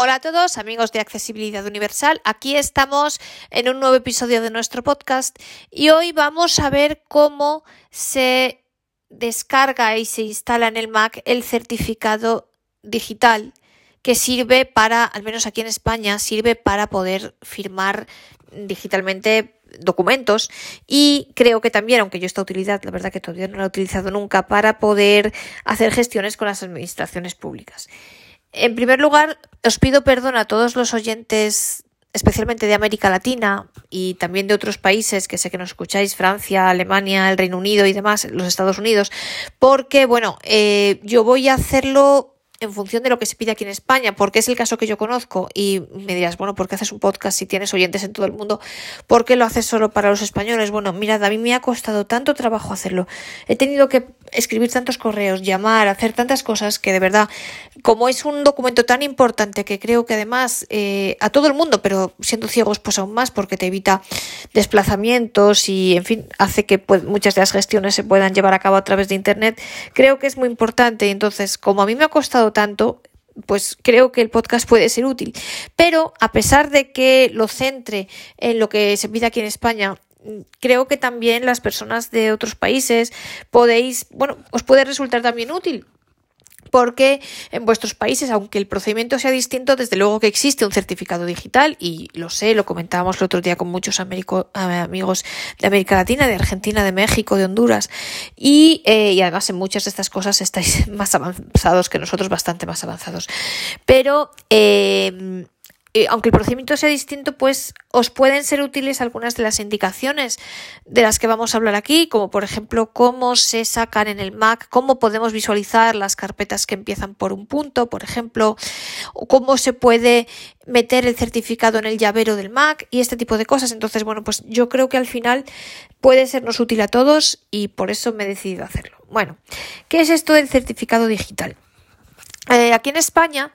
Hola a todos, amigos de Accesibilidad Universal. Aquí estamos en un nuevo episodio de nuestro podcast y hoy vamos a ver cómo se descarga y se instala en el Mac el certificado digital que sirve para, al menos aquí en España, sirve para poder firmar digitalmente documentos y creo que también, aunque yo esta utilidad, la verdad que todavía no la he utilizado nunca, para poder hacer gestiones con las administraciones públicas. En primer lugar, os pido perdón a todos los oyentes, especialmente de América Latina y también de otros países que sé que nos escucháis, Francia, Alemania, el Reino Unido y demás, los Estados Unidos, porque, bueno, eh, yo voy a hacerlo en función de lo que se pide aquí en España, porque es el caso que yo conozco y me dirás, bueno, ¿por qué haces un podcast si tienes oyentes en todo el mundo? ¿Por qué lo haces solo para los españoles? Bueno, mirad, a mí me ha costado tanto trabajo hacerlo. He tenido que escribir tantos correos, llamar, hacer tantas cosas que de verdad, como es un documento tan importante que creo que además eh, a todo el mundo, pero siendo ciegos pues aún más porque te evita desplazamientos y en fin, hace que pues, muchas de las gestiones se puedan llevar a cabo a través de Internet, creo que es muy importante. Entonces, como a mí me ha costado tanto, pues creo que el podcast puede ser útil. Pero a pesar de que lo centre en lo que se pide aquí en España, creo que también las personas de otros países podéis, bueno, os puede resultar también útil porque en vuestros países, aunque el procedimiento sea distinto, desde luego que existe un certificado digital y lo sé, lo comentábamos el otro día con muchos amigos de América Latina, de Argentina, de México, de Honduras y, eh, y además en muchas de estas cosas estáis más avanzados que nosotros, bastante más avanzados. Pero eh, eh, aunque el procedimiento sea distinto, pues os pueden ser útiles algunas de las indicaciones de las que vamos a hablar aquí, como por ejemplo cómo se sacan en el Mac, cómo podemos visualizar las carpetas que empiezan por un punto, por ejemplo, o cómo se puede meter el certificado en el llavero del Mac y este tipo de cosas. Entonces, bueno, pues yo creo que al final puede sernos útil a todos y por eso me he decidido hacerlo. Bueno, ¿qué es esto del certificado digital? Eh, aquí en España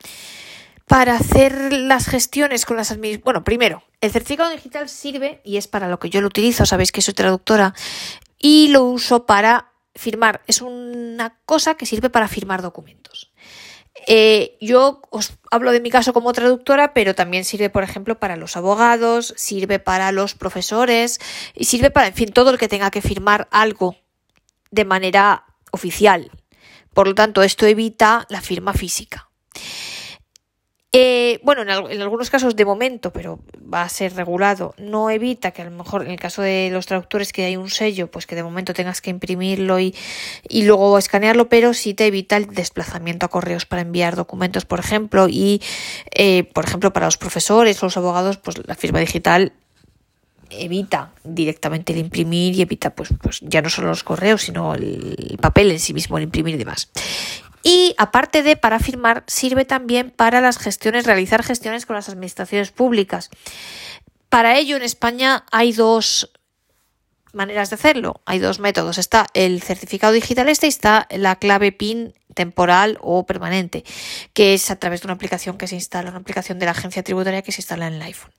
para hacer las gestiones con las administraciones. Bueno, primero, el certificado digital sirve, y es para lo que yo lo utilizo, sabéis que soy traductora, y lo uso para firmar. Es una cosa que sirve para firmar documentos. Eh, yo os hablo de mi caso como traductora, pero también sirve, por ejemplo, para los abogados, sirve para los profesores y sirve para, en fin, todo el que tenga que firmar algo de manera oficial. Por lo tanto, esto evita la firma física. Eh, bueno, en, algunos casos de momento, pero va a ser regulado, no evita que a lo mejor en el caso de los traductores que hay un sello, pues que de momento tengas que imprimirlo y, y luego escanearlo, pero sí te evita el desplazamiento a correos para enviar documentos, por ejemplo, y eh, por ejemplo para los profesores o los abogados, pues la firma digital evita directamente el imprimir y evita pues, pues ya no solo los correos, sino el papel en sí mismo, el imprimir y demás. Y aparte de para firmar, sirve también para las gestiones, realizar gestiones con las administraciones públicas. Para ello, en España hay dos maneras de hacerlo. Hay dos métodos. Está el certificado digital este y está la clave PIN temporal o permanente, que es a través de una aplicación que se instala, una aplicación de la agencia tributaria que se instala en el iPhone.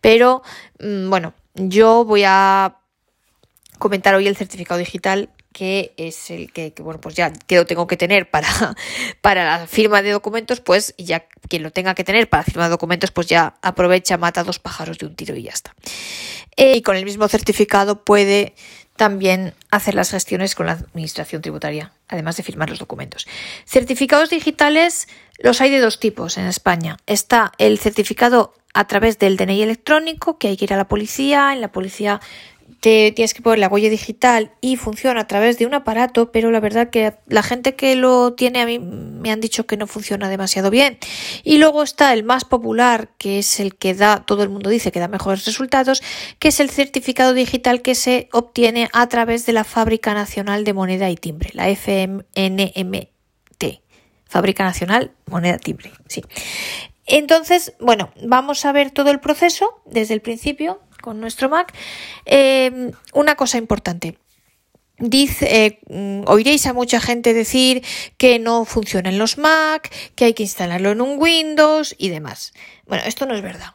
Pero, mm, bueno, yo voy a comentar hoy el certificado digital que es el que, bueno, pues ya que lo tengo que tener para, para la firma de documentos, pues ya quien lo tenga que tener para firma de documentos, pues ya aprovecha, mata dos pájaros de un tiro y ya está. Eh, y con el mismo certificado puede también hacer las gestiones con la administración tributaria, además de firmar los documentos. Certificados digitales los hay de dos tipos en España. Está el certificado a través del DNI electrónico, que hay que ir a la policía, en la policía te tienes que poner la huella digital y funciona a través de un aparato, pero la verdad que la gente que lo tiene a mí me han dicho que no funciona demasiado bien. Y luego está el más popular, que es el que da, todo el mundo dice que da mejores resultados, que es el certificado digital que se obtiene a través de la Fábrica Nacional de Moneda y Timbre, la FNMT. Fábrica Nacional Moneda Timbre, sí. Entonces, bueno, vamos a ver todo el proceso desde el principio con nuestro Mac. Eh, una cosa importante. Dice, eh, mm, oiréis a mucha gente decir que no funcionan los Mac, que hay que instalarlo en un Windows y demás. Bueno, esto no es verdad.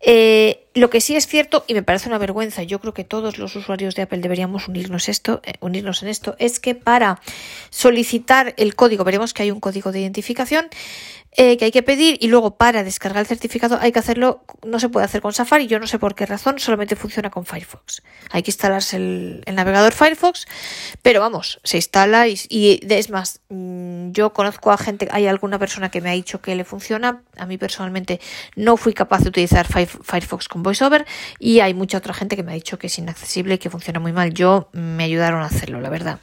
Eh, Lo que sí es cierto, y me parece una vergüenza, yo creo que todos los usuarios de Apple deberíamos unirnos, esto, eh, unirnos en esto, es que para solicitar el código, veremos que hay un código de identificación, eh, que hay que pedir y luego para descargar el certificado hay que hacerlo, no se puede hacer con Safari, yo no sé por qué razón, solamente funciona con Firefox. Hay que instalarse el, navegador Firefox, pero vamos, se instala y, es más, mm, yo conozco a gente, hay alguna persona que me ha dicho que le funciona, a mí personalmente no fui capaz de utilizar Firefox con VoiceOver y hay mucha otra gente que me ha dicho que es inaccesible y que funciona muy mal. Yo me ayudaron a hacerlo, la verdad.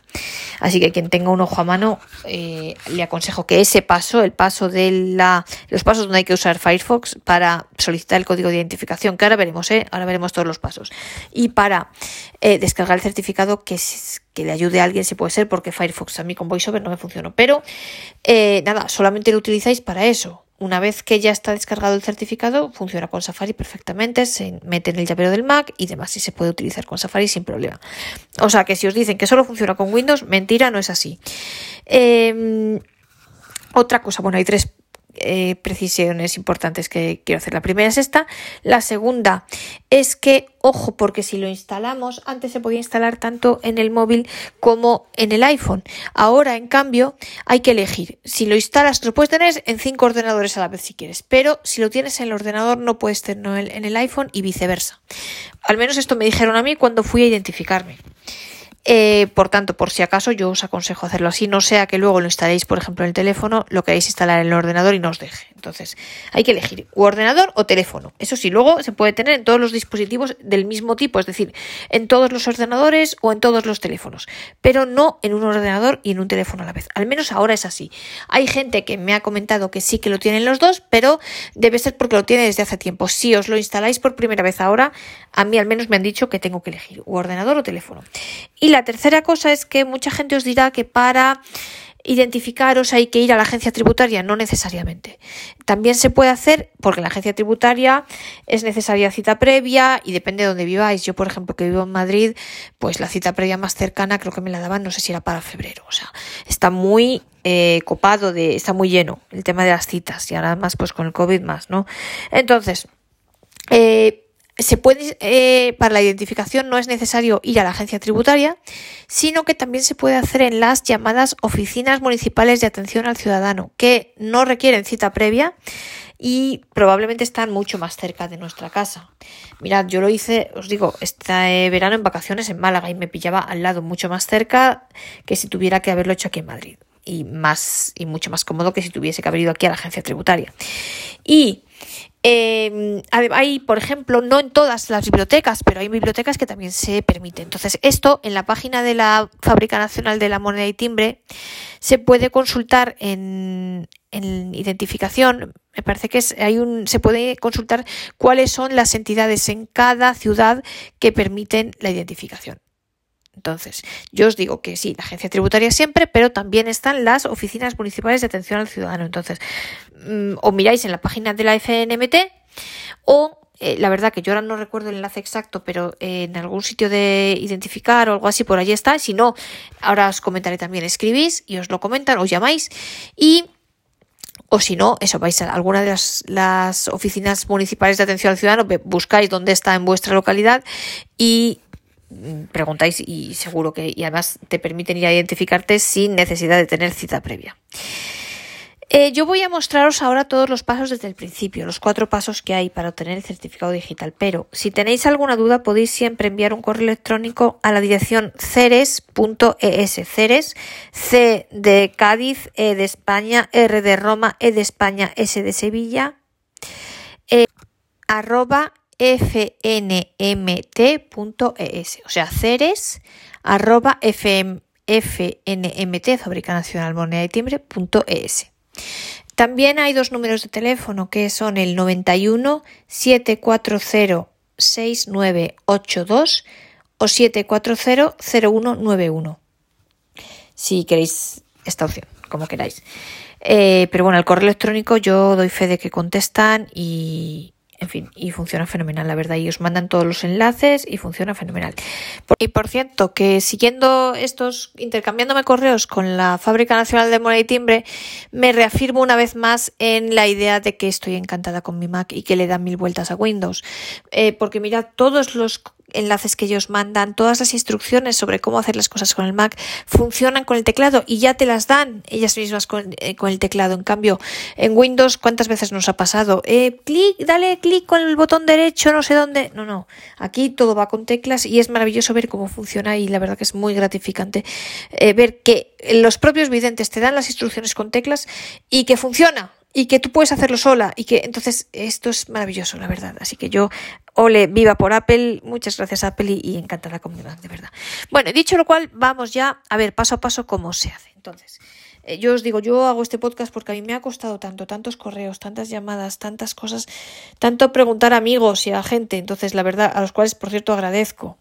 Así que quien tenga un ojo a mano, eh, le aconsejo que ese paso, el paso del los pasos donde hay que usar Firefox para solicitar el código de identificación, que ahora veremos, ¿eh? ahora veremos todos los pasos. Y para eh, descargar el certificado que, que le ayude a alguien si puede ser, porque Firefox a mí con VoiceOver no me funcionó. Pero eh, nada, solamente lo utilizáis para eso. Una vez que ya está descargado el certificado, funciona con Safari perfectamente, se mete en el llavero del Mac y demás, y se puede utilizar con Safari sin problema. O sea que si os dicen que solo funciona con Windows, mentira, no es así. Em, otra cosa, bueno, hay tres eh, precisiones importantes que quiero hacer. La primera es esta. La segunda es que, ojo, porque si lo instalamos, antes se podía instalar tanto en el móvil como en el iPhone. Ahora, en cambio, hay que elegir. Si lo instalas, lo puedes tener en cinco ordenadores a la vez si quieres, pero si lo tienes en el ordenador, no puedes tenerlo en el iPhone y viceversa. Al menos esto me dijeron a mí cuando fui a identificarme. Eh, por tanto, por si acaso, yo os aconsejo hacerlo así, no sea que luego lo instaléis, por ejemplo, en el teléfono, lo queréis instalar en el ordenador y no os deje. Entonces, hay que elegir o ordenador o teléfono. Eso sí, luego se puede tener en todos los dispositivos del mismo tipo, es decir, en todos los ordenadores o en todos los teléfonos, pero no en un ordenador y en un teléfono a la vez. Al menos ahora es así. Hay gente que me ha comentado que sí que lo tienen los dos, pero debe ser porque lo tiene desde hace tiempo. Si os lo instaláis por primera vez ahora, a mí al menos me han dicho que tengo que elegir o ordenador o teléfono. La tercera cosa es que mucha gente os dirá que para identificaros hay que ir a la agencia tributaria, no necesariamente. También se puede hacer porque la agencia tributaria es necesaria cita previa y depende de dónde viváis. Yo, por ejemplo, que vivo en Madrid, pues la cita previa más cercana creo que me la daban, no sé si era para febrero. O sea, está muy eh, copado, de, está muy lleno el tema de las citas y ahora más pues con el COVID más, ¿no? Entonces, eh, se puede, eh, para la identificación no es necesario ir a la agencia tributaria, sino que también se puede hacer en las llamadas oficinas municipales de atención al ciudadano, que no requieren cita previa y probablemente están mucho más cerca de nuestra casa. Mirad, yo lo hice, os digo, este verano en vacaciones en Málaga y me pillaba al lado mucho más cerca que si tuviera que haberlo hecho aquí en Madrid y más y mucho más cómodo que si tuviese que haber ido aquí a la agencia tributaria. Y eh, hay, por ejemplo, no en todas las bibliotecas, pero hay bibliotecas que también se permite. Entonces, esto en la página de la Fábrica Nacional de la Moneda y Timbre se puede consultar en, en identificación. Me parece que hay un, se puede consultar cuáles son las entidades en cada ciudad que permiten la identificación. Entonces, yo os digo que sí, la agencia tributaria siempre, pero también están las oficinas municipales de atención al ciudadano. Entonces, mm, o miráis en la página de la FNMT o eh, la verdad que yo ahora no recuerdo el enlace exacto, pero en algún sitio de identificar o algo así por allí está. Si no, ahora os comentaré también, escribís y os lo comentan, os llamáis y o si no, eso vais a alguna de las, oficinas municipales de atención al ciudadano, buscáis dónde está en vuestra localidad y preguntáis y seguro que y además te permiten ir a identificarte sin necesidad de tener cita previa. Eh, yo voy a mostraros ahora todos los pasos desde el principio, los cuatro pasos que hay para obtener el certificado digital, pero si tenéis alguna duda podéis siempre enviar un correo electrónico a la dirección ceres.es, ceres, C de Cádiz, E de España, R de Roma, E de España, S de Sevilla, eh, arroba fnmt.es, o sea, ceres arroba fnmt, Fábrica Nacional Moneda y Timbre.es. También hay dos números de teléfono que son el 91 740 6982 o 740 0191. Si queréis esta opción, como queráis. Eh, pero bueno, el correo electrónico yo doy fe de que contestan y, en fin, y funciona fenomenal, la verdad. Y os mandan todos los enlaces y funciona fenomenal. Y por cierto, que siguiendo estos, intercambiándome correos con la Fábrica Nacional de Moneda y Timbre, me reafirmo una vez más en la idea de que estoy encantada con mi Mac y que le dan mil vueltas a Windows. Eh, porque mirad, todos los enlaces que ellos mandan, todas las instrucciones sobre cómo hacer las cosas con el Mac funcionan con el teclado y ya te las dan ellas mismas con, eh, el teclado. En cambio, en Windows, ¿cuántas veces nos ha pasado? Eh, clic, dale clic con el botón derecho, no sé dónde. No, no. Aquí todo va con teclas y es maravilloso ver cómo funciona y la verdad que es muy gratificante eh, ver que los propios videntes te dan las instrucciones con teclas y que funciona y que tú puedes hacerlo sola y que entonces esto es maravilloso, la verdad. Así que yo, ole, viva por Apple, muchas gracias Apple y, encantada conmigo, de verdad. Bueno, dicho lo cual, vamos ya a ver paso a paso cómo se hace. Entonces, eh, yo os digo, yo hago este podcast porque a mí me ha costado tanto, tantos correos, tantas llamadas, tantas cosas, tanto preguntar a amigos y a gente, entonces la verdad, a los cuales por cierto agradezco,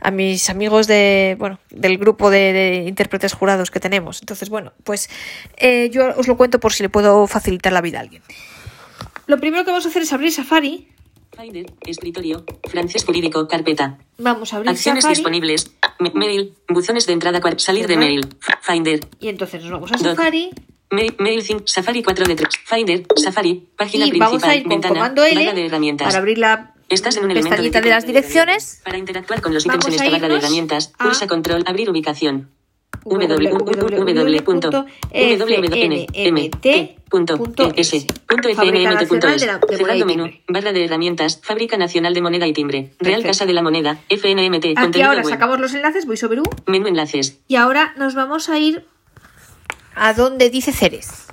a mis amigos de, bueno, del grupo de, intérpretes jurados que tenemos. Entonces, bueno, pues eh, yo os lo cuento por si le puedo facilitar la vida a alguien. Lo primero que vamos a hacer es abrir Safari Finder, escritorio, francés jurídico, carpeta. Vamos a abrir Acciones disponibles. mail, buzones de entrada, salir de mail. Finder. Y entonces nos vamos a Safari. Mail, mail Safari 4 de 3. Finder, Safari, página principal, vamos a ir con ventana, comando L barra de herramientas. para abrir la Estás en un pestañita de, de las direcciones. Para interactuar con los ítems en esta barra de herramientas, pulsa control, abrir ubicación www.fnmt.es. menú, barra de herramientas, Fábrica Nacional de Moneda y Timbre, Real Casa de la Moneda, FNMT. Aquí ahora sacamos los enlaces, voy sobre U. Menú enlaces. Y ahora nos vamos a ir a donde dice Ceres.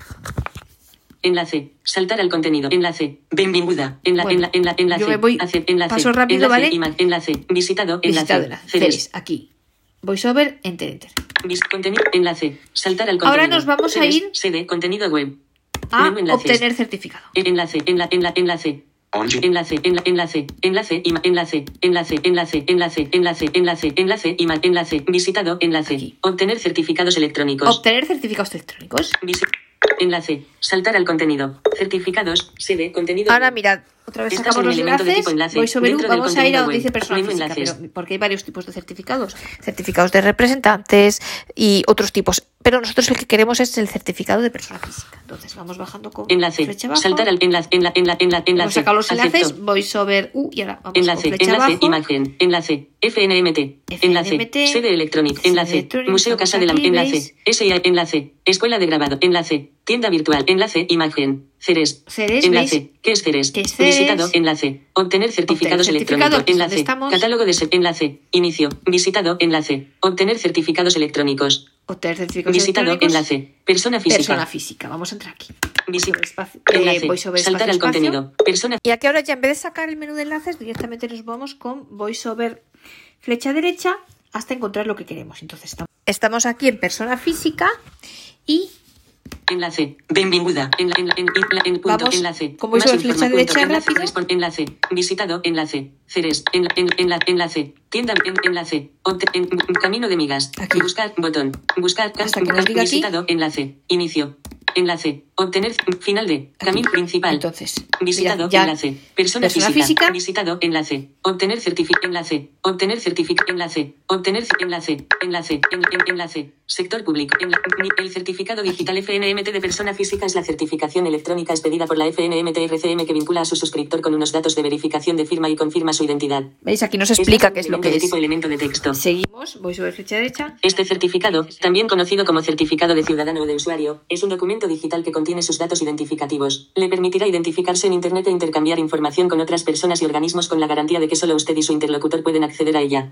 Enlace. Saltar al contenido. Enlace. Bienvenida. Enla, bueno, enla, enlace. Yo me voy enlace. Paso rápido, enlace, ¿vale? Enlace. Visitado. Enlace. Visitado, Ceres. Aquí. VoiceOver, enter, enter. Contenido, enlace, saltar al contenido. Ahora nos vamos a ir. Sede, contenido web. A obtener certificado. Enlace, enla, enla, enlace. Enlace, enla, enlace, enlace, ima, enlace, enlace, enlace, enlace, enlace, enlace, enlace, ima, enlace, visitado, enlace. Obtener certificados electrónicos. Obtener certificados electrónicos. enlace, saltar al contenido. Certificados, sede, contenido. Ahora mirad, otra vez sacamos los enlaces, voy sobre vamos a ir a donde dice persona física, pero, porque hay varios tipos de certificados. Certificados de representantes y otros tipos. Pero nosotros el que queremos es el certificado de persona física. Entonces vamos bajando con enlace, flecha abajo. saltar al enlace, enlace, enlace, enlace. Hemos sacado los enlaces, voy sobre U y ahora vamos enlace, con flecha enlace, abajo. imagen, enlace, FNMT, enlace, sede electrónica, enlace, museo casa de la, enlace, SIA, enlace, escuela de grabado, enlace, tienda virtual, enlace, imagen, Ceres. Ceres enlace. ¿Qué es Ceres? ¿Qué es Ceres? Visitado. Enlace. Obtener certificados Obtener electrónicos. Enlace. Catálogo de enlace. Inicio. Visitado. Enlace. Obtener certificados electrónicos. Obtener certificados Visitado. electrónicos. Enlace. Persona física. Persona física. Vamos a entrar aquí. Visi- Sobre espacio- eh, enlace. voy sobre Saltar al contenido. Persona Y aquí ahora ya en vez de sacar el menú de enlaces, directamente nos vamos con VoiceOver flecha derecha hasta encontrar lo que queremos. Entonces estamos aquí en persona física y Enlace. Benvinguda. En la, en la, en, en la- punto. Vamos, enlace. como hizo el flecha derecha enlace. rápido. enlace. Visitado. Enlace. Ceres. En, en, en la, enlace. Tienda. En, enlace. Camino de migas. Aquí. Buscar. Botón. Buscar. Hasta que nos diga aquí. visitado. Enlace. Inicio. Enlace. Obtener. Final de. Camino principal. entonces Visitado, ya enlace. Persona, persona física. física. Visitado, enlace. Obtener certificado, enlace. Obtener certificado, enlace. Obtener enlace. Enlace. En, en- enlace. Sector público. el certificado digital FNMT de persona física es la certificación electrónica expedida por la FNMT RCM que vincula a su suscriptor con unos datos de verificación de firma y confirma su identidad. veis aquí nos explica Este qué es lo que de es tipo elemento de texto. seguimos voy sobre flecha derecha Este certificado, también conocido como certificado de ciudadano o de usuario, es un documento digital que contiene sus datos identificativos. Le permitirá identificarse en Internet e intercambiar información con otras personas y organismos con la garantía de que solo usted y su interlocutor pueden acceder a ella.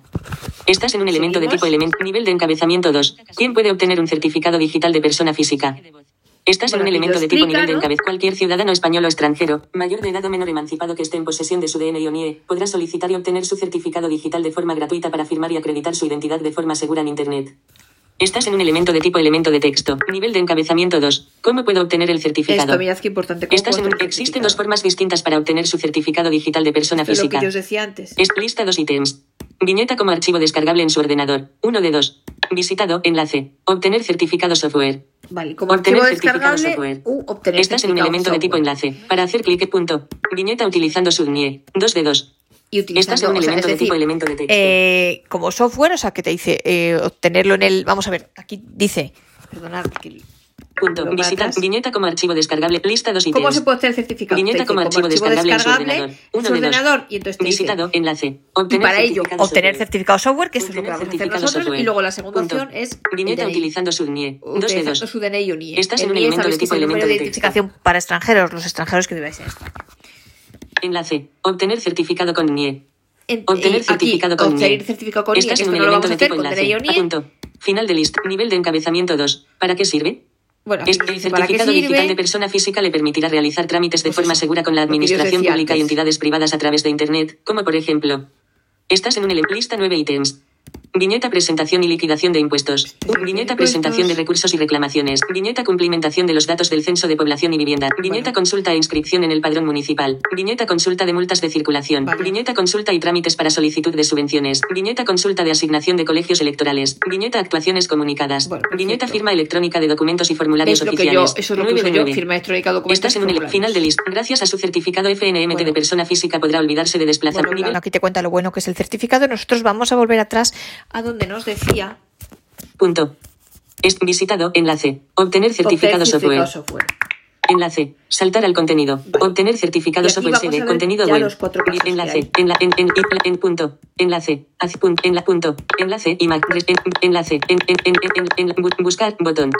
Estás en un elemento de tipo elemento. Nivel de encabezamiento 2. ¿Quién puede obtener un certificado digital de persona física? Estás en un elemento lo de tipo nivel de encabezamiento. Cualquier ciudadano español o extranjero, mayor de edad o menor emancipado que esté en posesión de su DNI o NIE, podrá solicitar y obtener su certificado digital de forma gratuita para firmar y acreditar su identidad de forma segura en Internet. Estás en un elemento de tipo elemento de texto. Nivel de encabezamiento 2. ¿Cómo puedo obtener el certificado? esto mirad qué importante ¿cómo Estás en un- existen dos formas distintas para obtener su certificado digital de persona lo que física. yo os decía antes Es lista dos ítems. Viñeta como archivo descargable en su ordenador. Uno de dos. Visitado. Enlace. Obtener certificado software. Vale, como Obtener certificado software. obtener Estás en un elemento de tipo enlace. Para hacer clic punto. Viñeta utilizando subnie. 2 de 2. Y Estás en un utilizando, o sea, elemento es de tipo elemento de texto. eh, como software, o sea, que te dice eh, obtenerlo en el. Vamos a ver, aquí dice. Perdonad, que- Punto. Visitar. Viñeta como archivo descargable. Lista 2 ítems. ¿Cómo se puede obtener el certificado? Viñeta dice, como archivo descargable en su ordenador. Uno su de dos. ordenador y entonces te dice. Visitado. Enlace. Y Obtener para ello, certificado obtener software. certificado software, que eso es lo que vamos a hacer certificado nosotros. software. Y luego la segunda Punto. opción es. Viñeta DNI. utilizando subnie. 2 de Utilizando 2. su DNI o NIE. Estás en un NIE elemento de tipo elemento de de identificación para extranjeros, los extranjeros que viváis en España. Enlace. Obtener certificado con NIE. En- Obtener eh, certificado aquí, con obtener NIE. certificado con NIE, Estás en un no lo elemento vamos a de tipo enlace. DNI. Punto. Final de lista. Nivel de encabezamiento 2. ¿Para qué sirve? Bueno, el certificado digital de persona física le permitirá realizar trámites de Pues forma segura con la administración pública y entidades privadas a través de Internet, como por ejemplo. Estás en un ele- lista 9 ítems. Viñeta presentación y liquidación de impuestos. Viñeta presentación de recursos y reclamaciones. Viñeta cumplimentación de los datos del censo de población y vivienda. Viñeta Bueno. consulta e inscripción en el padrón municipal. Viñeta consulta de multas de circulación. Vale. Viñeta consulta y trámites para solicitud de subvenciones. Viñeta consulta de asignación de colegios electorales. Viñeta actuaciones comunicadas. Bueno. Viñeta firma electrónica de documentos y formularios Es lo que yo, oficiales. eso lo que 9 uso de yo, 9. firma electrónica, documentos Estás en un final de lista. Gracias a su certificado FNMT Bueno. de persona física podrá olvidarse de desplazamiento. Bueno, aquí te cuenta lo bueno que es el certificado. Nosotros vamos a volver atrás a donde nos decía Punto. Es visitado. Enlace. Obtener certificado obtener software. software. Enlace. Saltar al contenido. Vale. Obtener certificado sede. ver Contenido web. los cuatro enlace. En la, en, en, en, punto. Enlace. Haz punto. En la punto. Enlace. Imac. re- en- enlace. En, en, en, en, en, bu- buscar. Botón.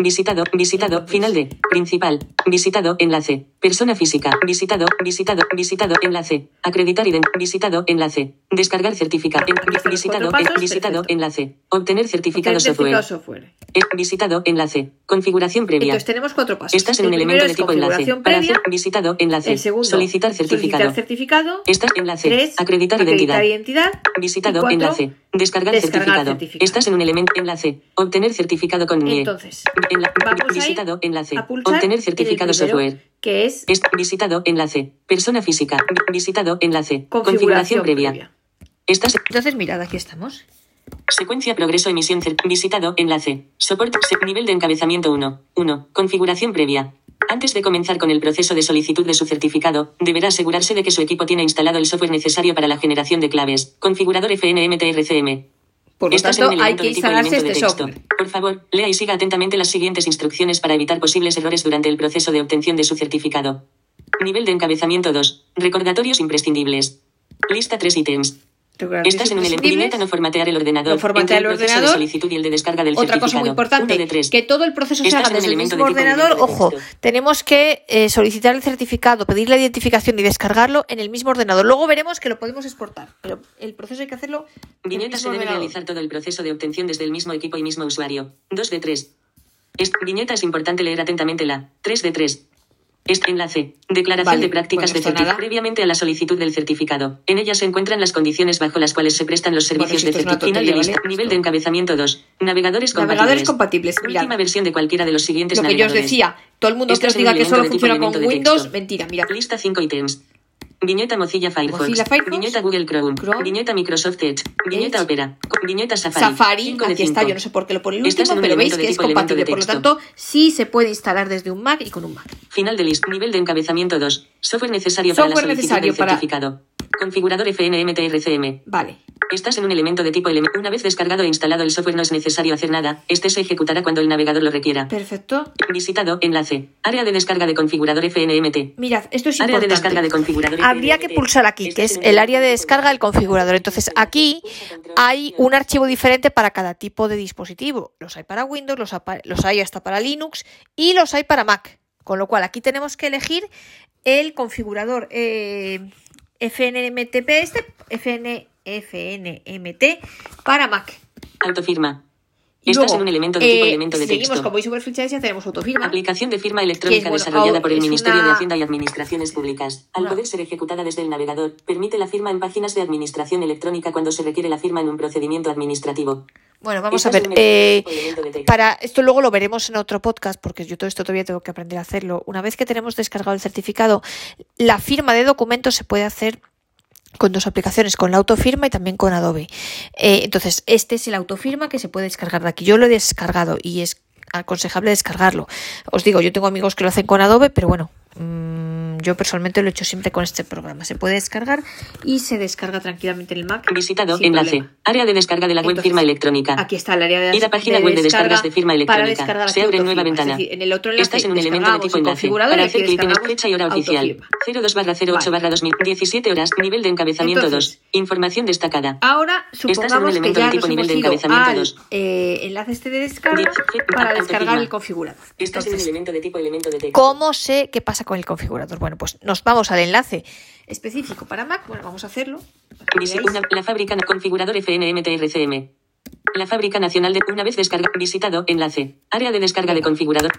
Visitado. Visitado. Final de. Principal. Visitado. Enlace. Persona física. Visitado. Visitado. Visitado. Enlace. Acreditar ident. Visitado. Enlace. Descargar certificado. Los visitado. visitado. Enlace. Obtener certificado software. Visitado. Enlace. Configuración previa. Entonces tenemos cuatro pasos. Estás en El un elemento de tipo. Configuración Para previa. hacer visitado enlace. El segundo, solicitar certificado. solicitar certificado. Estás enlace. Tres, acreditar, acreditar identidad. identidad. Visitado cuatro, enlace. Descargar, descargar certificado. certificado. Estás en un elemento enlace. Obtener certificado con NIE. Entonces, Enla- vamos a ir visitado enlace. a Obtener certificado primero, software. Que es Es visitado enlace. Persona física. Vi- Visitado enlace. configuración, previa. previa. Estás Entonces, mirad, aquí estamos. Secuencia progreso emisión visitado enlace. Soporte nivel de encabezamiento 1. 1. Configuración previa. Antes de comenzar con el proceso de solicitud de su certificado, deberá asegurarse de que su equipo tiene instalado el software necesario para la generación de claves. Configurador FNMTRCM. Por lo Estás en un tanto, hay que instalarse este software. Por favor, lea y siga atentamente las siguientes instrucciones para evitar posibles errores durante el proceso de obtención de su certificado. Nivel de encabezamiento 2. Recordatorios imprescindibles. Lista 3 ítems. Estás en un elemento no formatear el ordenador. No formatear el proceso ordenador. de solicitud y el de descarga del Otra cosa muy importante, de que todo el proceso se Estás haga en un desde el mismo de ordenador. Ojo, tenemos que eh, solicitar el certificado, pedir la identificación y descargarlo en el mismo ordenador. Luego veremos que lo podemos exportar, pero el proceso hay que hacerlo en el Viñeta se debe ordenador. realizar todo el proceso de obtención desde el mismo equipo y mismo usuario. 2 de 3. viñeta es importante leer atentamente la 3 de 3. Este enlace. Declaración Vale, de prácticas bueno, de certificado. Previamente a la solicitud del certificado. En ella se encuentran las condiciones bajo las cuales se prestan los servicios de certificado. Final de lista. ¿vale? Nivel de encabezamiento 2. Navegadores compatibles. Navegadores compatibles. Mirad, Última versión de cualquiera de los siguientes lo que yo os decía, todo el mundo que Estás os en diga que solo funciona con Windows, texto. mentira, mira. Lista 5 ítems. Viñeta Mozilla Firefox. Mozilla Firefox. Viñeta Google Chrome. Chrome. Viñeta Microsoft Edge. Viñeta. Opera. Viñeta Safari. Safari, de aquí está, yo no sé por qué lo pone el último, pero veis que es compatible. Por lo tanto, sí se puede instalar desde un Mac y con un Mac. Final de lista. Nivel de encabezamiento 2. Software necesario para Software la solicitud necesario del para- certificado. Configurador FNMTRCM. Vale. Estás en un elemento de tipo elemento. Una vez descargado e instalado el software no es necesario hacer nada. Este se ejecutará cuando el navegador lo requiera. Perfecto. Visitado. Enlace. Área de descarga de configurador FNMT. Mirad, esto es Área de importante. descarga de configurador. Habría que pulsar aquí, que es el área de descarga del configurador. Entonces, aquí hay un archivo diferente para cada tipo de dispositivo. Los hay para Windows, los, los hay hasta para Linux y los hay para Mac. Con lo cual, aquí tenemos que elegir el configurador eh, FNMTP, este FN, FNMT para Mac. Autofirma. Estás luego, en un elemento de tipo eh, elemento de seguimos texto. Voice over Ficha tenemos autofirma. Aplicación de firma electrónica es, bueno, desarrollada por el es Ministerio una- de Hacienda y Administraciones Públicas. Al Una- poder ser ejecutada desde el navegador, permite la firma en páginas de administración electrónica cuando se requiere la firma en un procedimiento administrativo. Bueno, vamos a ver. eh. Para esto luego lo veremos en otro podcast, porque yo todo esto todavía tengo que aprender a hacerlo. Una vez que tenemos descargado el certificado, la firma de documentos se puede hacer con dos aplicaciones, con la autofirma y también con Adobe. Eh, entonces, este es el autofirma que se puede descargar de aquí. Yo lo he descargado y es aconsejable descargarlo. Os digo, yo tengo amigos que lo hacen con Adobe, pero bueno, mmm, yo personalmente lo he hecho siempre con este programa. Se puede descargar y se descarga tranquilamente en el Mac. Visitado, enlace. problema. Área de descarga de la web Entonces, firma electrónica. Aquí está el área de Ir a página de web de descarga descargas de firma para electrónica. descargar Se abre nueva ventana. Es decir, en el otro enlace Estás en un elemento de tipo enlace. Para y hacer clic descargamos fecha y hora oficial. autofirma. 02 barra 08 barra 2017 horas. Nivel de encabezamiento Entonces, 2. Información destacada. Ahora en un supongamos que elemento ya de tipo nivel de encabezamiento al dos. eh, enlace este de descarga para descargar el configurador. Estás en un elemento de tipo elemento de texto. ¿Cómo sé qué pasa con el configurador? Bueno, pues nos vamos al enlace específico para Mac. Bueno, vamos a hacerlo. la fábrica configurador FNMTRCM. La fábrica nacional de una vez descarga visitado enlace. Área de descarga de configurador.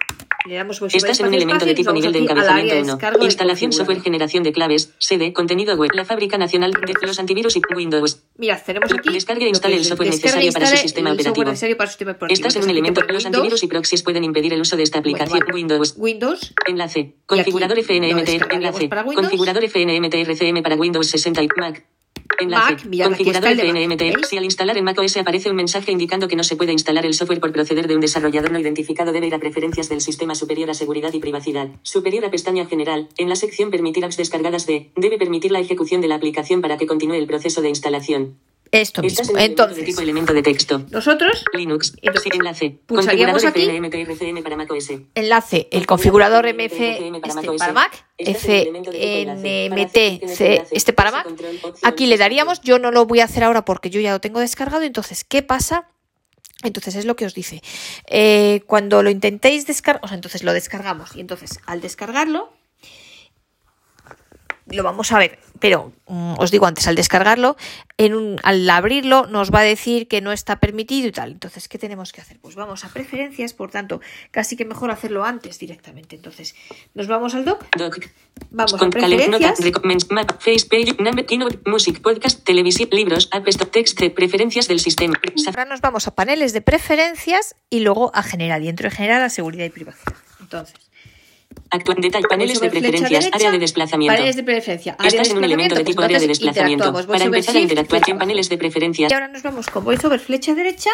Le damos Estás en un elemento de tipo nivel de encabezamiento de 1. descarga del Instalación software generación de claves, sede, contenido web. La fábrica nacional de los antivirus y Windows. Mirad, tenemos aquí. E descarga e necesario para su instale sistema el software operativo. necesario para su sistema operativo. Estás en un elemento. Los antivirus y proxies pueden impedir el uso de esta aplicación. Windows. Windows. Enlace. Configurador FNMT. Enlace. Configurador FNMTRCM para Windows 60 y Mac. Enlace. Mac, Configurador el. Si al instalar en Mac OS aparece un mensaje indicando que no se puede instalar el software por proceder de un desarrollador no identificado, debe ir a preferencias del sistema superior a seguridad y privacidad. Superior a pestaña general. En la sección permitir apps descargadas de, debe permitir la ejecución de la aplicación para que continúe el proceso de instalación. Esto Estás mismo. Entonces, tipo elemento de texto. nosotros, Linux. Entonces, Sí, enlace. pulsaríamos aquí. Para Mac OS. enlace el configurador MF FNMT este para Mac. Para enlace, este para Mac. Aquí le daríamos, yo no lo voy a hacer ahora porque yo ya lo tengo descargado. Entonces, ¿qué pasa? Entonces es lo que os dice. Eh, cuando lo intentéis descargar, o sea, entonces lo descargamos y entonces al descargarlo lo vamos a ver, pero mm, os digo antes, al descargarlo, en un, al abrirlo nos va a decir que no está permitido y tal. Entonces, ¿qué tenemos que hacer? Pues vamos a preferencias, por tanto, casi que mejor hacerlo antes directamente. Entonces, nos vamos al doc, Doc. vamos a Con calendar, preferencias. map, music, podcast, televisión, libros, app, text, de preferencias del sistema. Ahora nos vamos a paneles de preferencias y luego a general. Y entro en general a seguridad y privacidad. Entonces, Actual detalle, paneles de preferencias, derecha, área de desplazamiento. Paneles de preferencia. área Estás de en un elemento de desplazamiento, tipo área de desplazamiento. Para empezar a interactuar en paneles de preferencias. Y ahora nos vamos con voiceover flecha derecha